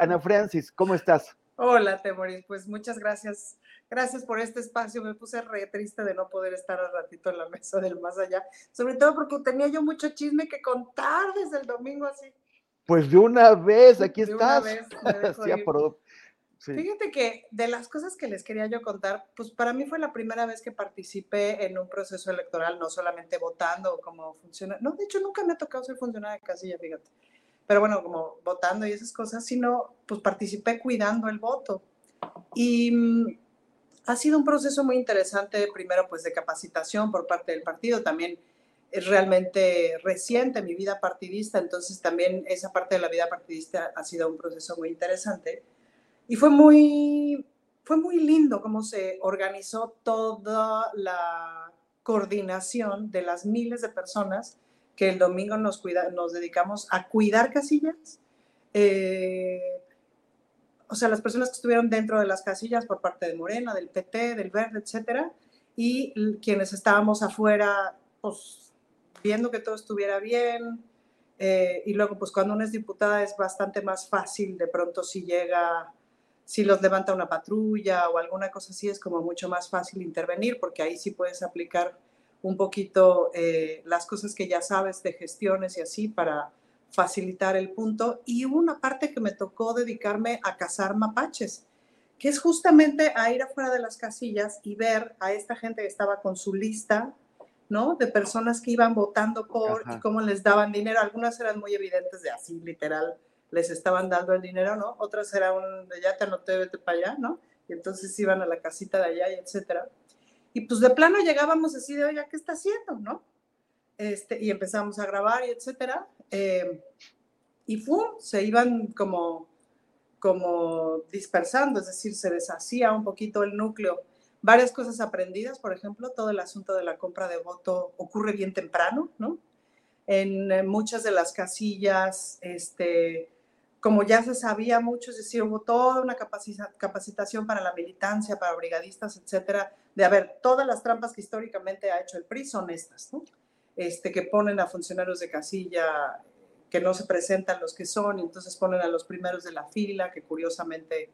Ana Francis, ¿cómo estás? Hola, Temoris. Pues muchas gracias. Gracias por este espacio. Me puse re triste de no poder estar al ratito en la mesa del más allá. Sobre todo porque tenía yo mucho chisme que contar desde el domingo así. Pues de una vez, aquí De estás. una vez me dejo Sí. Fíjate que de las cosas que les quería yo contar, pues para mí fue la primera vez que participé en un proceso electoral, no solamente votando como funciona. No, de hecho nunca me ha tocado ser funcionaria de casilla, fíjate. Pero bueno, como votando y esas cosas, sino pues participé cuidando el voto. Y mm, ha sido un proceso muy interesante, primero pues de capacitación por parte del partido, también es realmente reciente mi vida partidista, entonces también esa parte de la vida partidista ha sido un proceso muy interesante. Y fue muy, fue muy lindo cómo se organizó toda la coordinación de las miles de personas que el domingo nos, dedicamos a cuidar casillas. Eh, o sea, las personas que estuvieron dentro de las casillas por parte de Morena, del PT, del Verde, etcétera, y quienes estábamos afuera, pues viendo que todo estuviera bien. eh, y luego, pues cuando una es diputada es bastante más fácil, de pronto si llega, si los levanta una patrulla o alguna cosa así, es como mucho más fácil intervenir, porque ahí sí puedes aplicar un poquito eh, las cosas que ya sabes de gestiones y así para facilitar el punto. Y hubo una parte que me tocó dedicarme a cazar mapaches, que es justamente a ir afuera de las casillas y ver a esta gente que estaba con su lista, ¿no? De personas que iban votando por Ajá. y cómo les daban dinero. Algunas eran muy evidentes de así, literal, les estaban dando el dinero, ¿no? Otras eran un, de ya te anoté, vete para allá, ¿no? Y entonces iban a la casita de allá y etcétera. Y pues de plano llegábamos así de, oye, ¿qué está haciendo, no? Este, y empezamos a grabar y etcétera. Eh, y se iban como, como dispersando, es decir, se deshacía un poquito el núcleo. Varias cosas aprendidas, por ejemplo, todo el asunto de la compra de voto ocurre bien temprano, ¿no? En eh, muchas de las casillas, este, como ya se sabía mucho, es decir, hubo toda una capacita- capacitación para la militancia, para brigadistas, etcétera, de a ver, todas las trampas que históricamente ha hecho el PRI son estas, ¿no? Este, que ponen a funcionarios de casilla que no se presentan los que son, y entonces ponen a los primeros de la fila, que curiosamente,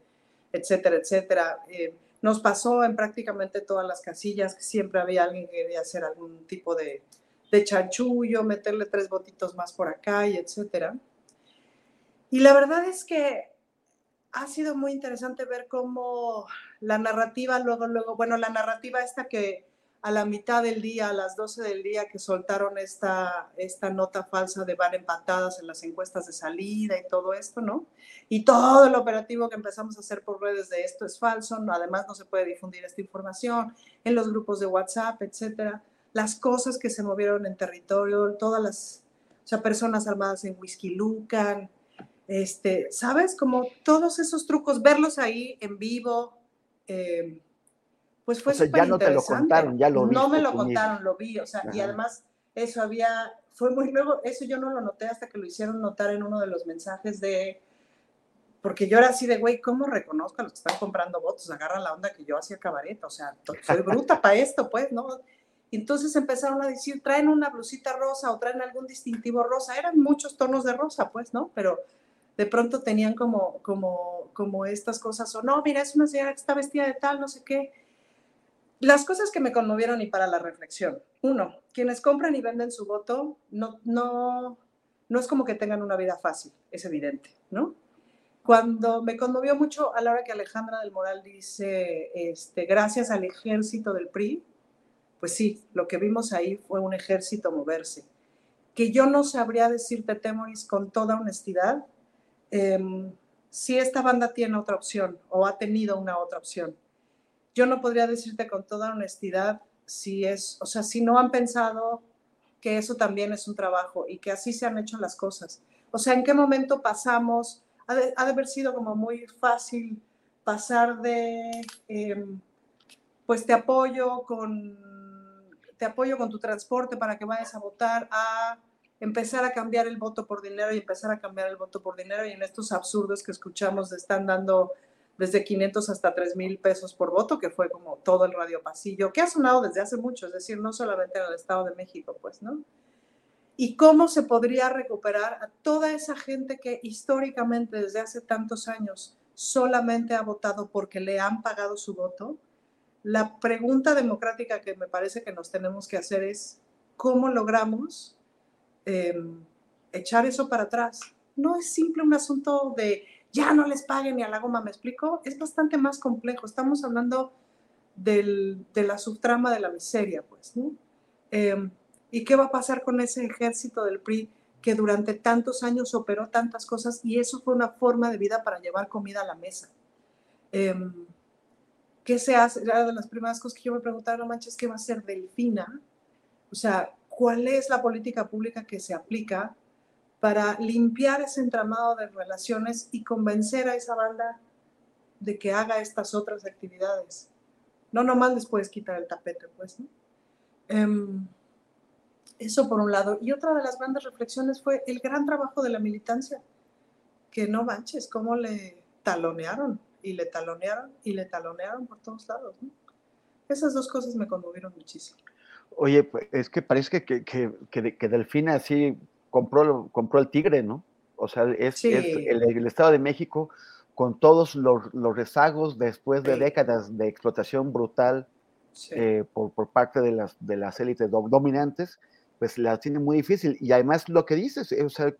etcétera, etcétera. Eh, nos pasó en prácticamente todas las casillas que siempre había alguien que quería hacer algún tipo de, de chanchullo, meterle tres botitos más por acá y etcétera. Y la verdad es que ha sido muy interesante ver cómo la narrativa, luego, luego, bueno, la narrativa esta que a la mitad del día, a las 12 del día, que soltaron esta, esta nota falsa de van empatadas en las encuestas de salida y todo esto, ¿no? Y todo el operativo que empezamos a hacer por redes de esto es falso, ¿no? además no se puede difundir esta información en los grupos de WhatsApp, etcétera. Las cosas que se movieron en territorio, todas las, o sea, personas armadas en Whisky Lucan, este, ¿sabes? Como todos esos trucos, verlos ahí en vivo, eh, pues fue O sea, ya no te lo contaron, ya lo No me lo tú mismo. contaron, lo vi, o sea, y además eso había, fue muy luego, eso yo no lo noté hasta que lo hicieron notar en uno de los mensajes de, porque yo era así de, güey, ¿cómo reconozco a los que están comprando votos? Agarran la onda que yo hacía cabaret, o sea, soy bruta para esto, pues, ¿no? Y entonces empezaron a decir, traen una blusita rosa o traen algún distintivo rosa, eran muchos tonos de rosa, pues, ¿no? Pero de pronto tenían como, como, como estas cosas, o no, mira, es una señora que está vestida de tal, no sé qué. Las cosas que me conmovieron y para la reflexión. Uno, quienes compran y venden su voto no, no, no es como que tengan una vida fácil, es evidente, ¿no? Cuando me conmovió mucho a la hora que Alejandra del Moral dice, este, gracias al ejército del PRI, pues sí, lo que vimos ahí fue un ejército moverse. Que yo no sabría decirte, Temoris, con toda honestidad, em, si esta banda tiene otra opción o ha tenido una otra opción. Yo no podría decirte con toda honestidad si es, o sea, si no han pensado que eso también es un trabajo y que así se han hecho las cosas. O sea, ¿en qué momento pasamos? Ha de, ha de haber sido como muy fácil pasar de, em, pues te apoyo con, te apoyo con tu transporte para que vayas a votar, a empezar a cambiar el voto por dinero y empezar a cambiar el voto por dinero y en estos absurdos que escuchamos están dando desde 500 hasta 3 mil pesos por voto, que fue como todo el radio pasillo, que ha sonado desde hace mucho, es decir, no solamente en el Estado de México, pues, ¿no? Y cómo se podría recuperar a toda esa gente que históricamente desde hace tantos años solamente ha votado porque le han pagado su voto. La pregunta democrática que me parece que nos tenemos que hacer es, ¿cómo logramos eh, echar eso para atrás? No es simple un asunto de ya no les paguen ni a la goma, ¿me explico? Es bastante más complejo. Estamos hablando del, de la subtrama de la miseria, pues. Eh, ¿Y qué va a pasar con ese ejército del PRI que durante tantos años operó tantas cosas y eso fue una forma de vida para llevar comida a la mesa? Eh, ¿Qué se hace? Era de las primeras cosas que yo me preguntaba, no manches, ¿qué va a hacer Delfina? O sea, ¿cuál es la política pública que se aplica para limpiar ese entramado de relaciones y convencer a esa banda de que haga estas otras actividades. No nomás les puedes quitar el tapete, pues. Um, eso por un lado. Y otra de las grandes reflexiones fue el gran trabajo de la militancia, que no manches, cómo le talonearon y le talonearon y le talonearon por todos lados. Esas dos cosas me conmovieron muchísimo. Oye, pues es que parece que, que, que, que Delfina así compró, compró el tigre, ¿no? O sea, es, Sí. es el, el Estado de México con todos los, los rezagos después de Sí. décadas de explotación brutal Sí. eh, por, por parte de las, de las élites do- dominantes, pues la tiene muy difícil. Y además lo que dices, eh, o sea,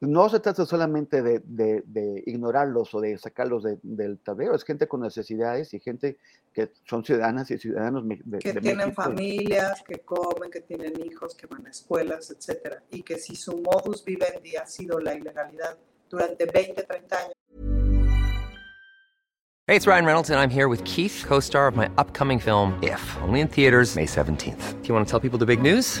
no se trata solamente de, de- de ignorarlos o de sacarlos de- del tablero, es gente con necesidades y gente que son ciudadanas y ciudadanos de, que de tienen México. familias, que comen, que tienen hijos, que van a escuelas, etcétera, y que si su modus vivendi ha sido la ilegalidad durante 20, 30 años, Hey, it's Ryan Reynolds, and I'm here with Keith, co star of my upcoming film, If, only in theaters, May 17th. Do you want to tell people the big news?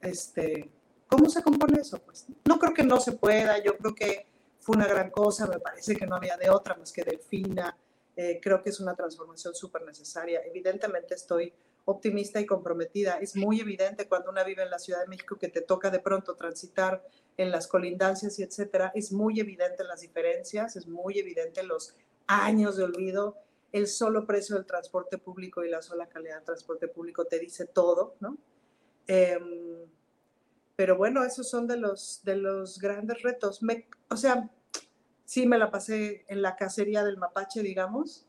Este, ¿cómo se compone eso? Pues no creo que no se pueda, yo creo que fue una gran cosa, me parece que no había de otra más que Delfina, eh, creo que es una transformación súper necesaria. Evidentemente estoy optimista y comprometida. Es muy evidente cuando una vive en la Ciudad de México que te toca de pronto transitar en las colindancias y etcétera. Es muy evidente las diferencias, es muy evidente los años de olvido. El solo precio del transporte público y la sola calidad del transporte público te dice todo, ¿no? Em, pero bueno, esos son de los, de los grandes retos. Me, o sea, sí me la pasé en la cacería del mapache, digamos,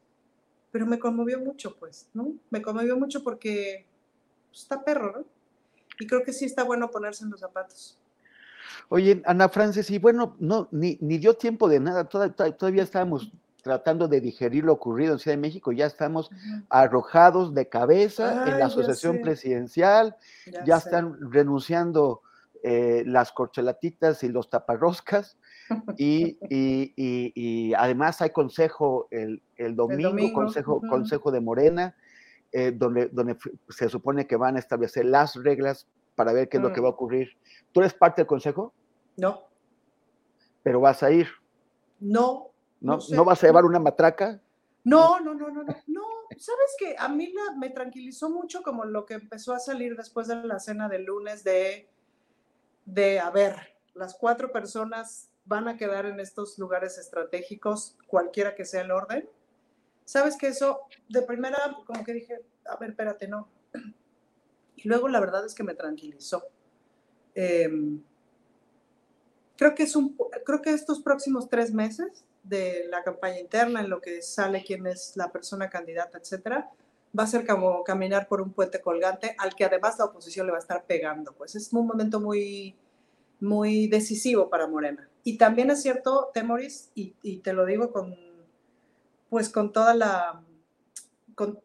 pero me conmovió mucho, pues, ¿no? Me conmovió mucho porque pues, está perro, ¿no? Y creo que sí está bueno ponerse en los zapatos. Oye, Ana Francis, y bueno, no, ni, ni dio tiempo de nada, toda- toda- todavía estábamos tratando de digerir lo ocurrido en Ciudad de México, ya estamos arrojados de cabeza en la asociación presidencial, ya, están renunciando eh, las corcholatitas y los taparroscas, y, y, además hay consejo el, el, domingo, consejo, consejo de Morena, eh, donde, donde se supone que van a establecer las reglas para ver qué es lo que mm. va a ocurrir. ¿Tú eres parte del consejo? No. ¿Pero vas a ir? No. ¿No, ¿no, vas a llevar una matraca? No, no, no, no, no. No, sabes que a mí me tranquilizó mucho como lo que empezó a salir después de la cena del lunes de, de, a ver, las cuatro personas van a quedar en estos lugares estratégicos, cualquiera que sea el orden. Sabes que eso, de primera, como que dije, a ver, espérate, no. Y luego la verdad es que me tranquilizó. Em, creo, que es un, creo que estos próximos tres meses de la campaña interna, en lo que sale quién es la persona candidata, etcétera, va a ser como caminar por un puente colgante al que además la oposición le va a estar pegando. Pues es un momento muy, muy decisivo para Morena. Y también es cierto, Temoris, y, y te lo digo con, pues con toda la, con,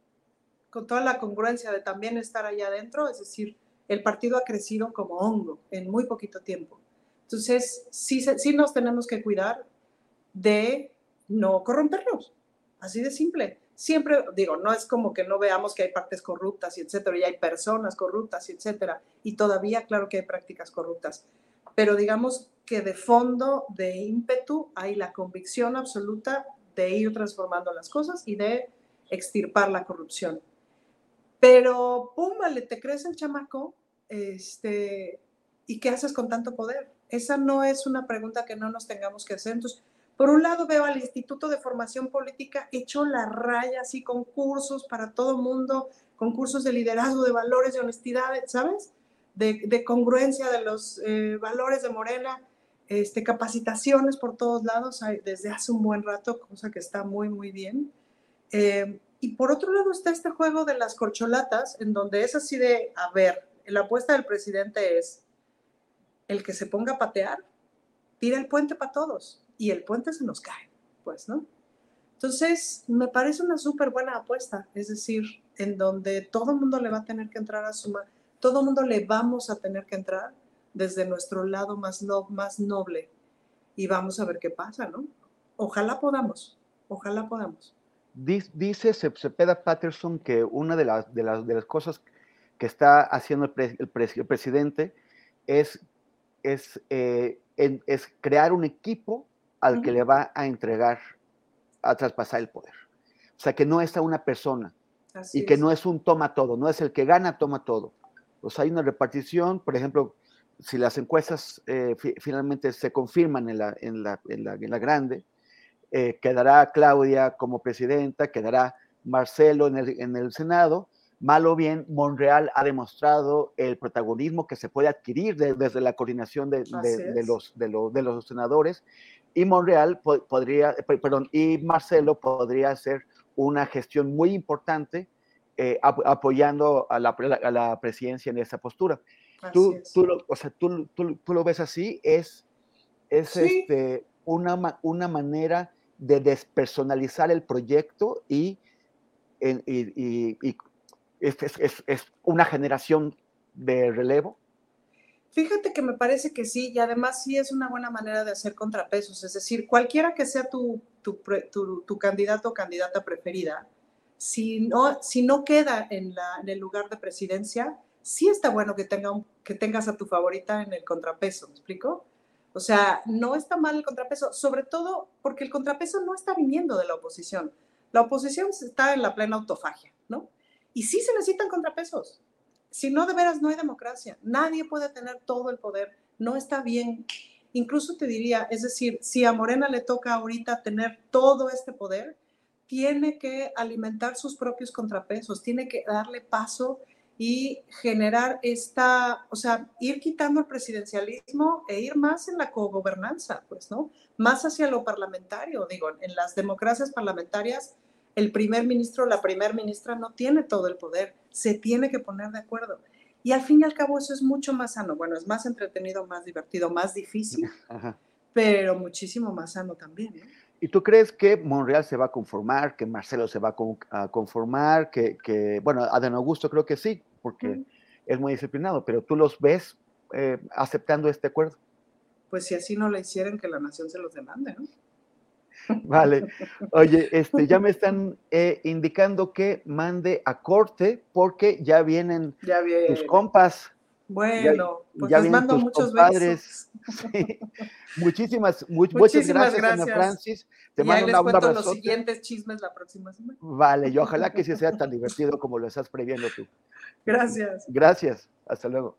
con toda la congruencia de también estar allá adentro, es decir, el partido ha crecido como hongo en muy poquito tiempo. Entonces, sí, sí nos tenemos que cuidar de no corrompernos, así de simple. Siempre digo, no es como que no veamos que hay partes corruptas y etcétera, y hay personas corruptas y etcétera, y todavía claro que hay prácticas corruptas, pero digamos que de fondo, de ímpetu, hay la convicción absoluta de ir transformando las cosas y de extirpar la corrupción. Pero, pum, vale, te crees el chamaco, este, ¿y qué haces con tanto poder? Esa no es una pregunta que no nos tengamos que hacer. Entonces, por un lado veo al Instituto de Formación Política hecho la raya, así, con cursos para todo mundo, concursos de liderazgo, de valores, de honestidad, ¿sabes? De, congruencia de los eh, valores de Morena, este, capacitaciones por todos lados desde hace un buen rato, cosa que está muy, muy bien. Eh, y por otro lado está este juego de las corcholatas, en donde es así de, a ver, la apuesta del presidente es el que se ponga a patear, tira el puente para todos y el puente se nos cae, pues, ¿no? Entonces, me parece una súper buena apuesta, es decir, en donde todo el mundo le va a tener que entrar a sumar, todo el mundo le vamos a tener que entrar desde nuestro lado más, no, más noble y vamos a ver qué pasa, ¿no? Ojalá podamos, ojalá podamos. Dice Cepeda Patterson que una de las, de las, de las cosas que está haciendo el, el, presidente es, es, eh, es, crear un equipo al que le va a entregar, a traspasar el poder. O sea, que no está una persona y que no es un toma todo, no es el que gana, toma todo. O sea, hay una repartición, por ejemplo, si las encuestas eh, finalmente se confirman en la, en la, en la, en la grande, eh, quedará Claudia como presidenta, quedará Marcelo en el, en el Senado. Mal o bien, Monreal ha demostrado el protagonismo que se puede adquirir desde la coordinación de, de, los, de, los, de los senadores y Monreal podría, eh, perdón, y Marcelo podría hacer una gestión muy importante eh, apoyando a la, a la, presidencia en esa postura. Tú, tú, lo, o sea, tú, tú, tú, lo ves así, es, es este, una, una manera de despersonalizar el proyecto y, y, es, es, una generación de relevo? Fíjate que me parece que sí, y además sí es una buena manera de hacer contrapesos, es decir, cualquiera que sea tu, candidato o candidata preferida, si no, queda en, el lugar de presidencia, sí está bueno que, que tengas a tu favorita en el contrapeso, ¿me explico? O sea, no está mal el contrapeso, sobre todo porque el contrapeso no está viniendo de la oposición. La oposición está en la plena autofagia, ¿no? Y sí se necesitan contrapesos. Si no, de veras no hay democracia. Nadie puede tener todo el poder. No está bien. Incluso te diría, es decir, si a Morena le toca ahorita tener todo este poder, tiene que alimentar sus propios contrapesos, tiene que darle paso y generar esta, o sea, ir quitando el presidencialismo e ir más en la cogobernanza, pues, ¿no? Más hacia lo parlamentario, digo, en las democracias parlamentarias, el primer ministro o la primer ministra no tiene todo el poder, se tiene que poner de acuerdo. Y al fin y al cabo eso es mucho más sano, bueno, es más entretenido, más divertido, más difícil, pero muchísimo más sano también, ¿no? ¿Y tú crees que Monreal se va a conformar, que Marcelo se va a conformar, que, que bueno, Adán Augusto creo que sí, porque es muy disciplinado, pero tú los ves eh, aceptando este acuerdo? Pues si así no lo hicieran, que la nación se los demande, ¿no? Vale. Oye, este, ya me están eh, indicando que mande a corte porque ya vienen ya tus compas. Bueno, pues les mando muchos besos. Muchísimas, muchas gracias, Ana Francis. Te y mando ahí les cuento los siguientes chismes la próxima semana. Vale, y ojalá que sí sea tan divertido como lo estás previendo tú. Gracias. Gracias. Hasta luego.